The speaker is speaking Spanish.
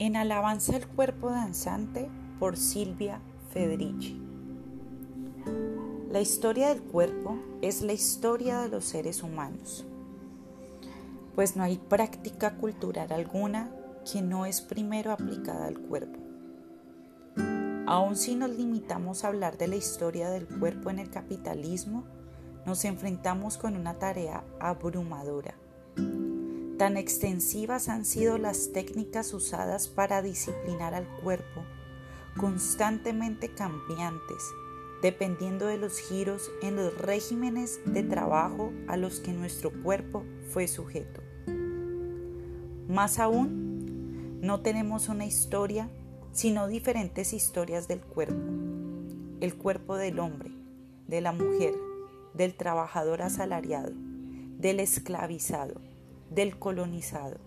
En Alabanza el cuerpo danzante por Silvia Federici. La historia del cuerpo es la historia de los seres humanos, pues no hay práctica cultural alguna que no es primero aplicada al cuerpo. Aun si nos limitamos a hablar de la historia del cuerpo en el capitalismo, nos enfrentamos con una tarea abrumadora Tan extensivas han sido las técnicas usadas para disciplinar al cuerpo, constantemente cambiantes, dependiendo de los giros en los regímenes de trabajo a los que nuestro cuerpo fue sujeto. Más aún, no tenemos una historia, sino diferentes historias del cuerpo. El cuerpo del hombre, de la mujer, del trabajador asalariado, del esclavizado, del colonizado.